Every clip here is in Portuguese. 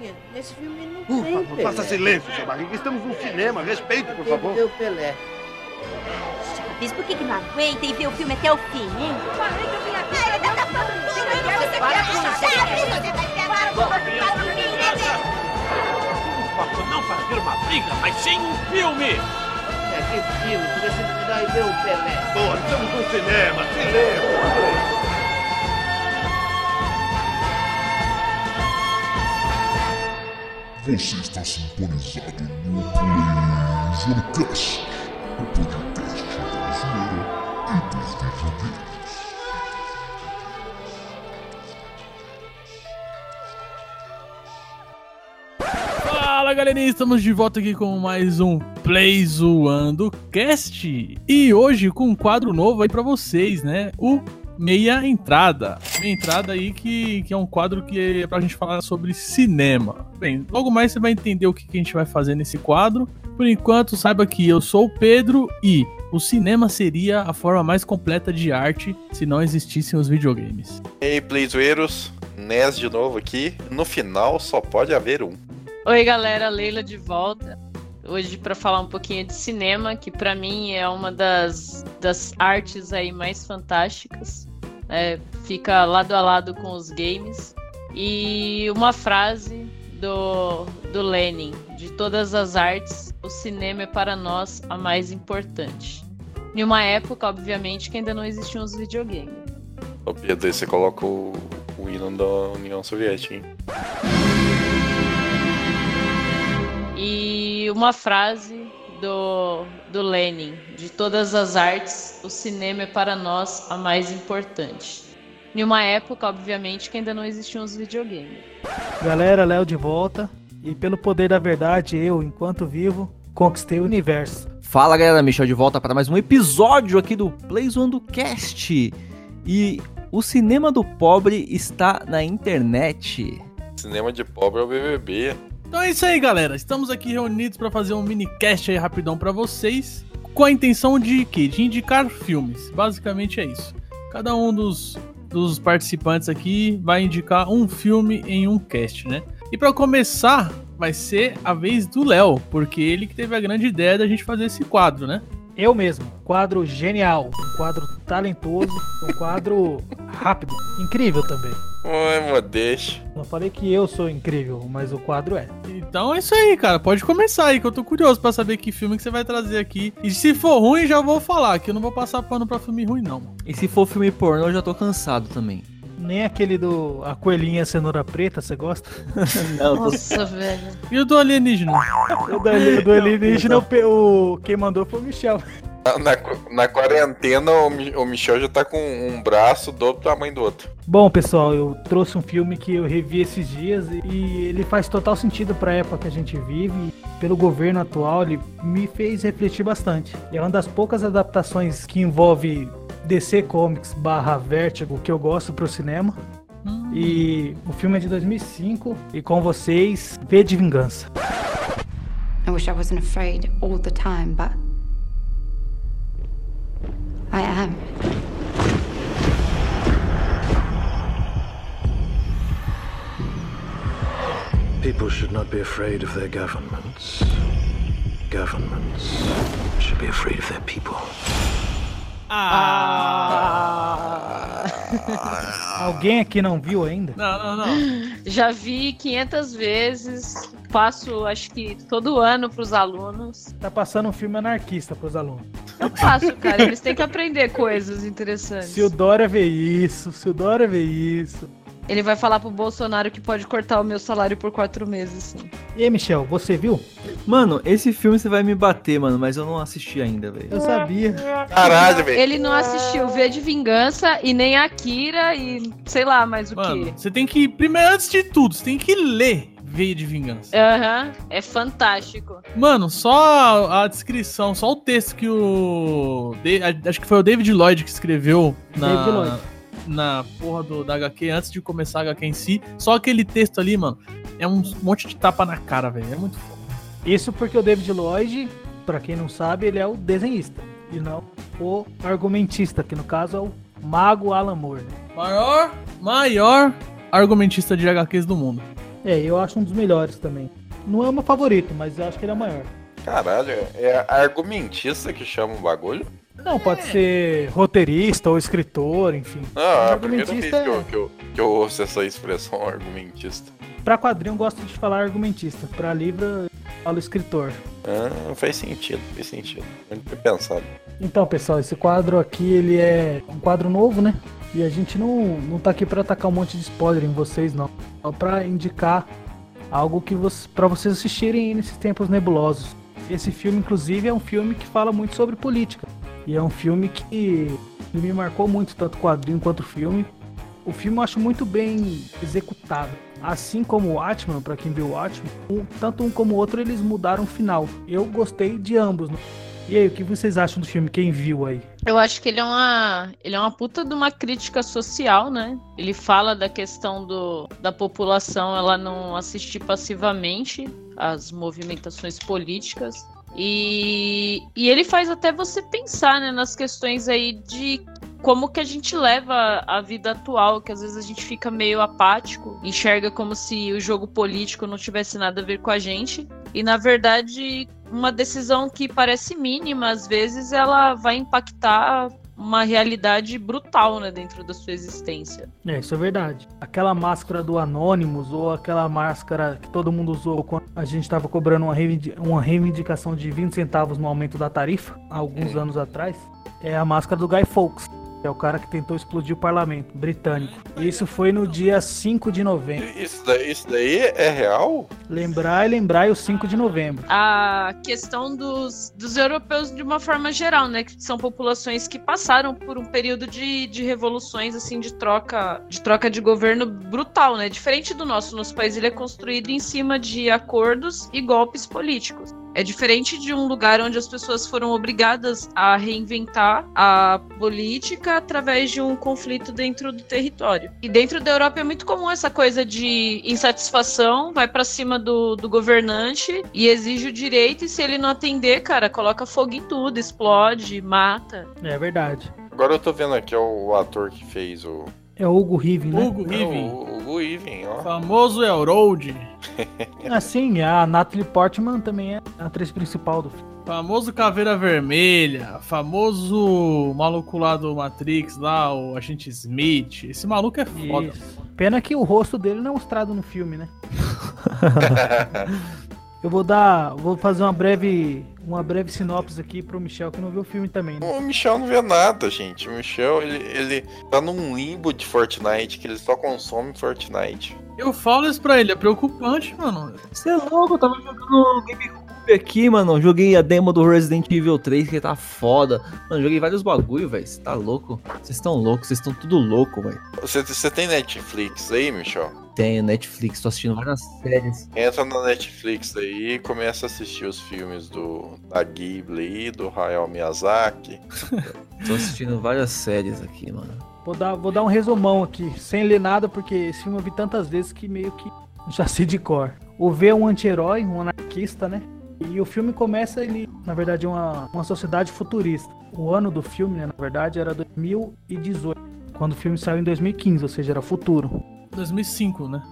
Barriguinha, nesse filme não Por tem favor, Pelé. faça silêncio, seu barriga. Estamos num cinema. Respeite, por favor. o Pelé. Chaves, por que, que não aguenta e vê o filme até o fim, hein? Não fazer uma briga, mas sim um filme! É, que filme, se você não me dá e ver o Pelé. Boa, estamos num cinema. Silêncio. Você está sintonizado no PlayZonecast, o podcast da zoeira e dos videogames. Fala galerinha, estamos de volta aqui com mais um Play Zoando Cast e hoje com um quadro novo aí pra vocês, né? O Meia Entrada. Meia Entrada aí que, que é um quadro que é pra gente falar sobre cinema. Bem, logo mais você vai entender o que, que a gente vai fazer nesse quadro. Por enquanto, saiba que eu sou o Pedro e o cinema seria a forma mais completa de arte se não existissem os videogames. Ei, Playzoeiros, NES de novo aqui. No final só pode haver um. Oi, galera, Leila de volta. Hoje para falar um pouquinho de cinema, que para mim é uma das, das artes aí mais fantásticas. Né? fica lado a lado com os games. E uma frase do, do Lenin: de todas as artes, o cinema é para nós a mais importante. Em uma época, obviamente, que ainda não existiam os videogames. Ô Pedro, aí você coloca o, o hino da União Soviética, hein? E uma frase do, do Lenin: de todas as artes, o cinema é para nós a mais importante. Em uma época, obviamente, que ainda não existiam os videogames. Galera, Léo de volta. E pelo poder da verdade, eu, enquanto vivo, conquistei o universo. Fala galera, Michel de volta para mais um episódio aqui do Playzone do Cast. E o cinema do pobre está na internet. Cinema de pobre é o BBB. Então é isso aí, galera. Estamos aqui reunidos para fazer um mini cast aí rapidão para vocês, com a intenção de quê? De indicar filmes. Basicamente é isso. Cada um dos, dos participantes aqui vai indicar um filme em um cast, né? E para começar, vai ser a vez do Léo, porque ele que teve a grande ideia da gente fazer esse quadro, né? Eu mesmo. Quadro genial. Um quadro talentoso. Um quadro rápido. Incrível também. Oi, modeste. Não falei que eu sou incrível, mas o quadro é. Então é isso aí, cara. Pode começar aí, que eu tô curioso pra saber que filme que você vai trazer aqui. E se for ruim, já vou falar, que eu não vou passar pano pra filme ruim, não. E se for filme pornô, eu já tô cansado também. Nem aquele do A Coelhinha Cenoura Preta, você gosta? Não. Nossa, velho. E o do alienígena? O do, ali- do alienígena, o o, quem mandou foi o Michel. Na, na, na quarentena, o, Mi- o Michel já tá com um braço do tamanho do outro. Bom, pessoal, eu trouxe um filme que eu revi esses dias e ele faz total sentido pra época que a gente vive. E pelo governo atual, ele me fez refletir bastante. É uma das poucas adaptações que envolve DC Comics barra Vertigo que eu gosto pro cinema. E o filme é de 2005 e com vocês, V de Vingança. I wish I wasn't afraid all the time, but I am. People should not be afraid of their governments. Governments should be afraid of their people. Alguém aqui não viu ainda? Não, não, não. Já vi 500 vezes. Passo, acho que todo ano pros alunos. Tá passando um filme anarquista pros alunos. Eu passo, cara. Eles têm que aprender coisas interessantes. Se o Dória vê isso, se o Dória vê isso. Ele vai falar pro Bolsonaro que pode cortar o meu salário por quatro meses, sim. E aí, Michel, você viu? Mano, esse filme você vai me bater, mano, mas eu não assisti ainda, velho. Eu sabia. Caralho, velho. Ele não assistiu V de Vingança e nem Akira e sei lá mais o Mano, que. você tem que. Primeiro, antes de tudo, você tem que ler Veia de Vingança. Aham, é fantástico. Mano, só a, descrição, só o texto que o. Acho que foi o David Lloyd que escreveu na, David Lloyd. na porra do, da HQ antes de começar a HQ em si. Só aquele texto ali, mano, é um monte de tapa na cara, velho. É muito foda. Isso porque o David Lloyd, pra quem não sabe, ele é o desenhista e não o argumentista, que no caso é o Mago Alan Moore. né? Maior, maior argumentista de HQs do mundo. É, eu acho um dos melhores também. Não é o meu favorito, mas eu acho que ele é o maior. Caralho, é argumentista que chama o bagulho? Não, pode ser roteirista ou escritor, enfim. Ah, a primeira vez que eu, que, eu, que eu ouço essa expressão argumentista. Pra quadrinho eu gosto de falar argumentista, pra livro eu falo escritor. Ah, faz sentido, faz sentido. Muito pensado. Então, pessoal, esse quadro aqui, ele é um quadro novo, né? E a gente não, não tá aqui pra atacar um monte de spoiler em vocês, não. Só pra indicar algo que você, pra vocês assistirem nesses tempos nebulosos. Esse filme, inclusive, é um filme que fala muito sobre política. E é um filme que me marcou muito, tanto quadrinho quanto o filme. O filme eu acho muito bem executado. Assim como o Watchmen, para quem viu o Watchmen, um, tanto um como o outro eles mudaram o final. Eu gostei de ambos. E aí, o que vocês acham do filme? Quem viu aí? Eu acho que ele é uma, ele é uma puta de uma crítica social, né? Ele fala da questão do, da população ela não assistir passivamente às movimentações políticas e, e ele faz até você pensar né, nas questões aí de como que a gente leva a vida atual, que às vezes a gente fica meio apático, enxerga como se o jogo político não tivesse nada a ver com a gente. E na verdade, uma decisão que parece mínima, às vezes, ela vai impactar uma realidade brutal, né, dentro da sua existência. É, isso é verdade. Aquela máscara do Anonymous ou aquela máscara que todo mundo usou quando a gente estava cobrando uma, uma reivindicação de 20 centavos no aumento da tarifa, há alguns anos atrás, é a máscara do Guy Fawkes. É o cara que tentou explodir o parlamento britânico. Isso foi no dia 5 de novembro. Isso daí, isso daí é real? Lembrar e lembrar o 5 de novembro. A questão dos, dos europeus de uma forma geral, né? Que são populações que passaram por um período de, de revoluções, assim, de troca, de troca de governo brutal, né? Diferente do nosso. Nosso país ele é construído em cima de acordos e golpes políticos. É diferente de um lugar onde as pessoas foram obrigadas a reinventar a política através de um conflito dentro do território. E dentro da Europa é muito comum essa coisa de insatisfação, vai para cima do, do governante e exige o direito, e se ele não atender, cara, coloca fogo em tudo, explode, mata. É verdade. Agora eu tô vendo aqui o ator que fez o, é o Hugo Riven, né? Hugo Riven. É o Hugo Riven, ó. Famoso Elrond. assim, a Natalie Portman também é a atriz principal do filme. Famoso Caveira Vermelha, famoso maluco lá do Matrix, lá, o Agente Smith. Esse maluco é foda. Isso. Pena que o rosto dele não é mostrado no filme, né? Eu vou dar. Vou fazer uma breve. Uma breve sinopse aqui pro Michel que não viu o filme também, né? O Michel não vê nada, gente. O Michel, ele, ele tá num limbo de Fortnite, que ele só consome Fortnite. Eu falo isso pra ele, é preocupante, mano. Você é louco, eu tava jogando GameCube aqui, mano. Joguei a demo do Resident Evil 3, que tá foda. Mano, joguei vários bagulho, velho. Você tá louco? Vocês estão loucos, vocês estão tudo louco, velho. Você tem Netflix aí, Michel? Tenho Netflix, tô assistindo várias séries. Entra na Netflix aí e começa a assistir os filmes do da Ghibli, do Hayao Miyazaki. tô assistindo várias séries aqui, mano. Vou dar, vou dar um resumão aqui, sem ler nada, porque esse filme eu vi tantas vezes que meio que já sei de cor. O V é um anti-herói, um anarquista, né? E o filme começa, ele, na verdade, uma, uma sociedade futurista. O ano do filme, né, na verdade, era 2018, quando o filme saiu em 2015, ou seja, era futuro. 2005, né?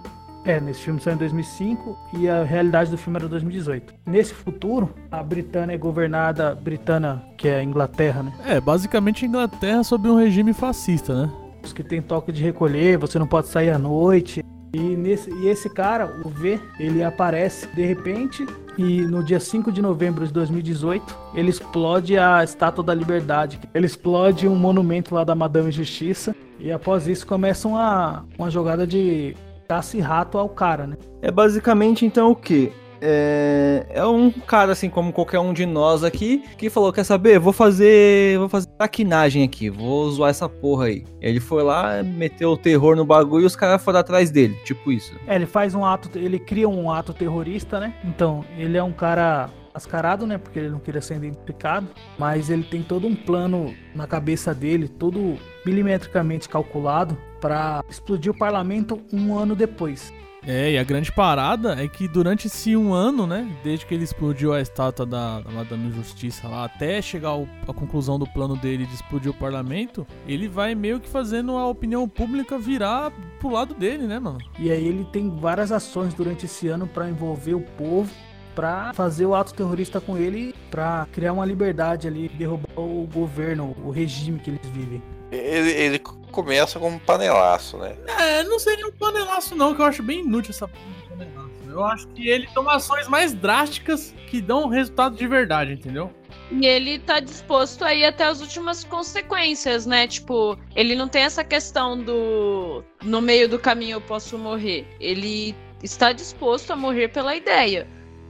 É, nesse filme saiu em 2005 e a realidade do filme era 2018. Nesse futuro, a Britânia é governada, Britânia, que é a Inglaterra, né? É, basicamente a Inglaterra sob um regime fascista, né? Os que tem toque de recolher, você não pode sair à noite. E, nesse, e esse cara, o V, ele aparece de repente e no dia 5 de novembro de 2018 ele explode a Estátua da Liberdade. Ele explode um monumento lá da Madame Justiça e após isso começa uma, uma jogada de caça e rato ao cara, né? É basicamente então o que? É, é, um cara assim como qualquer um de nós aqui que falou quer saber vou fazer vou fazer traquinagem aqui vou zoar essa porra aí ele foi lá meteu o terror no bagulho e os caras foram atrás dele tipo isso é, ele faz um ato ele cria um ato terrorista né então ele é um cara mascarado, né? Porque ele não queria ser identificado. Mas ele tem todo um plano na cabeça dele, todo milimetricamente calculado, para explodir o parlamento um ano depois. É, e a grande parada é que durante esse um ano, né, desde que ele explodiu a estátua da, da Madame Justiça lá, até chegar à conclusão do plano dele de explodir o parlamento, ele vai meio que fazendo a opinião pública virar pro lado dele, né, mano? E aí ele tem várias ações durante esse ano pra envolver o povo, pra fazer o ato terrorista com ele, pra criar uma liberdade ali, derrubar o governo, o regime que eles vivem. Ele, ele começa como um panelaço, né? É, não seria um panelaço não, que eu acho bem inútil essa panelaço. Eu acho que ele toma ações mais drásticas que dão um resultado de verdade, entendeu? E ele tá disposto a ir até as últimas consequências, né? Tipo, ele não tem essa questão do no meio do caminho eu posso morrer. Ele está disposto a morrer pela ideia.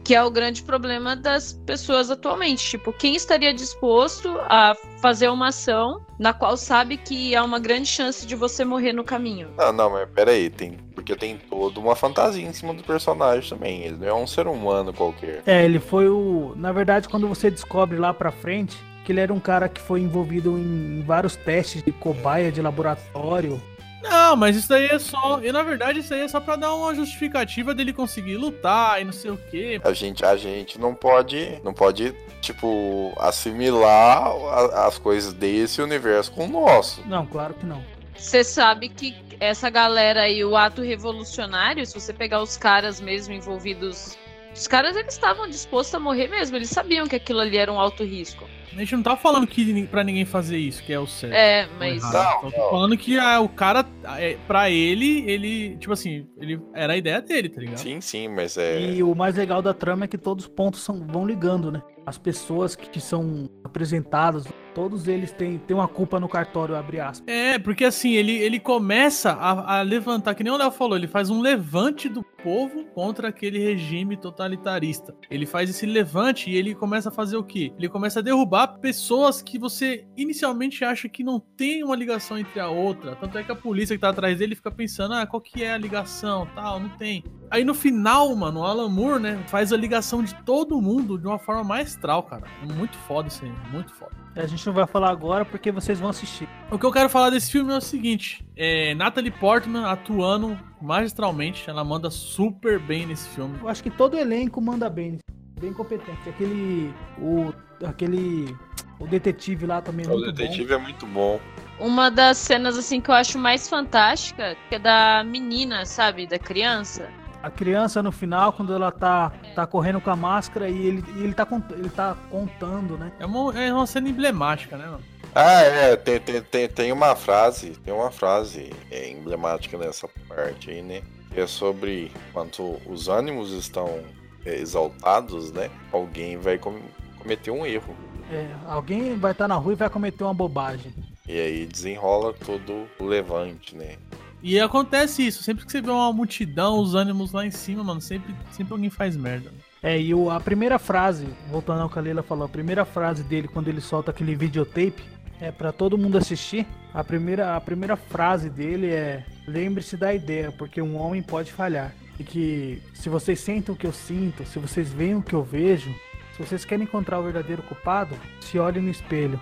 Que é o grande problema das pessoas atualmente. Tipo, quem estaria disposto a fazer uma ação na qual sabe que há uma grande chance de você morrer no caminho? Não, não, mas peraí, tem, porque tem toda uma fantasia em cima do personagem também. Ele não é um ser humano qualquer. É, ele foi o. Na verdade, quando você descobre lá pra frente que ele era um cara que foi envolvido em vários testes de cobaia de laboratório. Não, mas isso daí é só. E na verdade, isso aí é só pra dar uma justificativa dele conseguir lutar e não sei o quê. A gente, a gente não pode, não pode, tipo, assimilar a- as coisas desse universo com o nosso. Não, claro que não. Você sabe que essa galera aí, o ato revolucionário, se você pegar os caras mesmo envolvidos. Os caras eles estavam dispostos a morrer mesmo, eles sabiam que aquilo ali era um alto risco. A gente não tá falando que pra ninguém fazer isso, que é o certo. É, mas. Errado. Só tô falando que ah, o cara, é, pra ele, ele, tipo assim, ele era a ideia dele, tá ligado? Sim, sim, mas é. E o mais legal da trama é que todos os pontos são, vão ligando, né? As pessoas que, que são apresentadas, todos eles têm, têm uma culpa no cartório, abre aspas. É, porque assim, ele, ele começa a, a levantar, que nem o Léo falou, ele faz um levante do povo contra aquele regime totalitarista. Ele faz esse levante e ele começa a fazer o quê? Ele começa a derrubar pessoas que você inicialmente acha que não tem uma ligação entre a outra. Tanto é que a polícia que tá atrás dele fica pensando, ah, qual que é a ligação, tal, não tem. Aí no final, mano, o Alan Moore, né, faz a ligação de todo mundo de uma forma maestral, cara. Muito foda isso aí, muito foda. A gente não vai falar agora porque vocês vão assistir. O que eu quero falar desse filme é o seguinte: é Natalie Portman atuando magistralmente, ela manda super bem nesse filme. Eu acho que todo elenco manda bem, bem competente. Aquele. O. Aquele. O detetive lá também é O muito detetive é muito bom. Uma das cenas assim que eu acho mais fantástica é da menina, sabe? Da criança. bom. A criança no final, quando ela tá, tá correndo com a máscara e ele, e ele, tá, ele tá contando, né? É uma, é uma cena emblemática, né, mano? Ah, é, tem, tem, tem, tem uma frase, tem uma frase é, emblemática nessa parte aí, né? Que é sobre quando os ânimos estão exaltados, né? Alguém vai com- cometer um erro. É, alguém vai estar na rua e vai cometer uma bobagem. E aí desenrola todo o levante, né? E acontece isso, sempre que você vê uma multidão, os ânimos lá em cima, mano, sempre, sempre alguém faz merda. É, e o, a primeira frase, voltando ao que a Leila falou, a primeira frase dele quando ele solta aquele videotape é pra todo mundo assistir. A primeira, a primeira frase dele é: Lembre-se da ideia, porque um homem pode falhar. E que se vocês sentem o que eu sinto, se vocês veem o que eu vejo, se vocês querem encontrar o verdadeiro culpado, se olhem no espelho.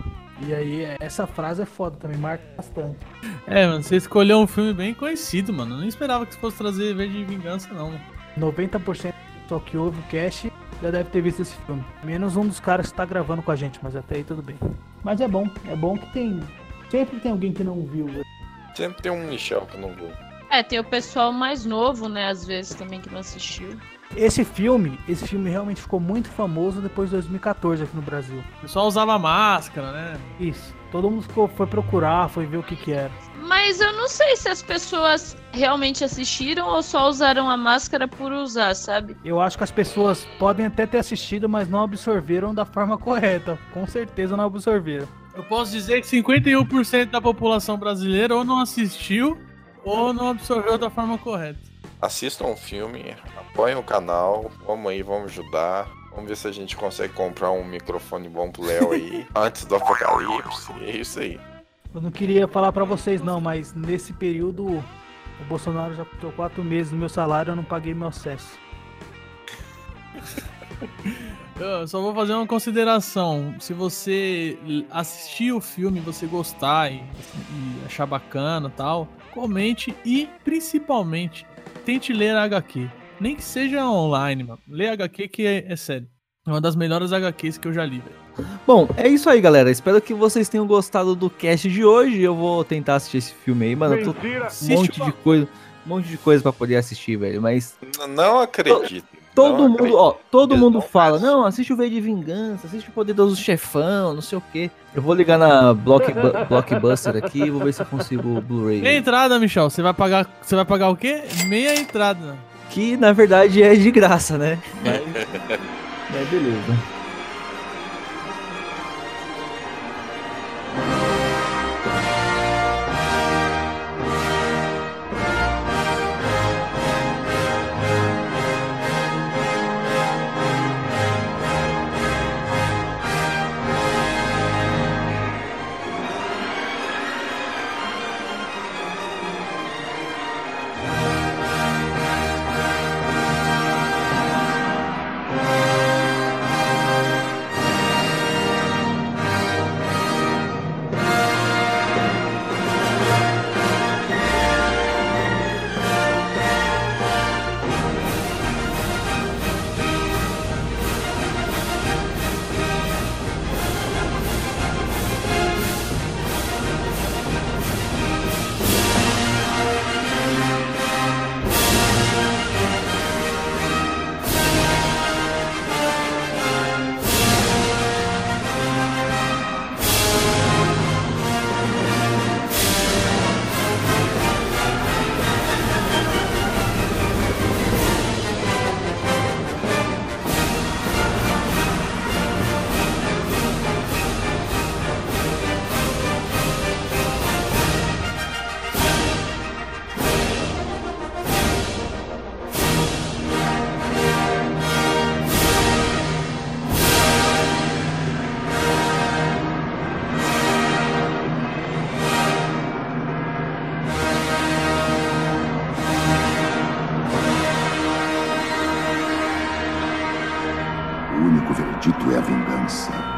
E aí, essa frase é foda também, marca bastante. É, mano, você escolheu um filme bem conhecido, mano. Eu nem esperava que você fosse trazer V de Vingança, não. mano. 90% só que ouve o cast já deve ter visto esse filme. Menos um dos caras que tá gravando com a gente, mas até aí tudo bem. Mas é bom, é bom que tem. Sempre tem alguém que não viu. Sempre tem um Michel que não viu. É, tem o pessoal mais novo, né? Às vezes também que não assistiu. Esse filme, esse filme realmente ficou muito famoso depois de 2014 aqui no Brasil. O pessoal usava máscara, né? Isso. Todo mundo ficou, foi procurar, foi ver o que que era. Mas eu não sei se as pessoas realmente assistiram ou só usaram a máscara por usar, sabe? Eu acho que as pessoas podem até ter assistido, mas não absorveram da forma correta. Com certeza não absorveram. Eu posso dizer que 51% da população brasileira ou não assistiu ou não absorveu da forma correta. Assistam o filme, apoiem o canal, vamos aí, vamos ajudar. Vamos ver se a gente consegue comprar um microfone bom pro Léo aí, antes do apocalipse. É isso aí. Eu não queria falar pra vocês não, mas nesse período o Bolsonaro já cortou quatro meses do meu salário, eu não paguei meu acesso. Eu só vou fazer uma consideração. Se você assistir o filme, você gostar e, e achar bacana e tal, comente e principalmente tente ler a HQ. Nem que seja online, mano. Lê a HQ que é, é sério. É uma das melhores HQs que eu já li, velho. Bom, é isso aí, galera. Espero que vocês tenham gostado do cast de hoje. Eu vou tentar assistir esse filme aí, mano. Eu tô com um monte de coisa, um monte de coisa para poder assistir, velho. Mas Não acredito. Todo Não mundo, ó, todo Eles mundo não fala, não, assiste o V de Vingança, assiste o Poderoso Chefão, não sei o quê. Eu vou ligar na Blockbu- Blockbuster aqui e vou ver se eu consigo o Blu-ray. Meia entrada, Michel. Você vai pagar. Você vai pagar o quê? Meia entrada. Que na verdade é de graça, né? Mas, mas beleza.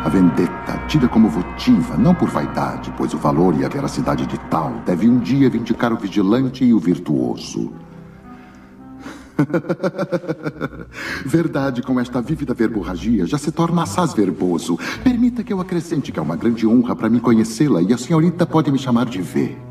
A vendetta, tida como votiva, não por vaidade, pois o valor e a veracidade de tal deve um dia vindicar o vigilante e o virtuoso. Verdade, com esta vívida verborragia, já se torna assaz verboso. Permita que eu acrescente que é uma grande honra para mim conhecê-la e a senhorita pode me chamar de V.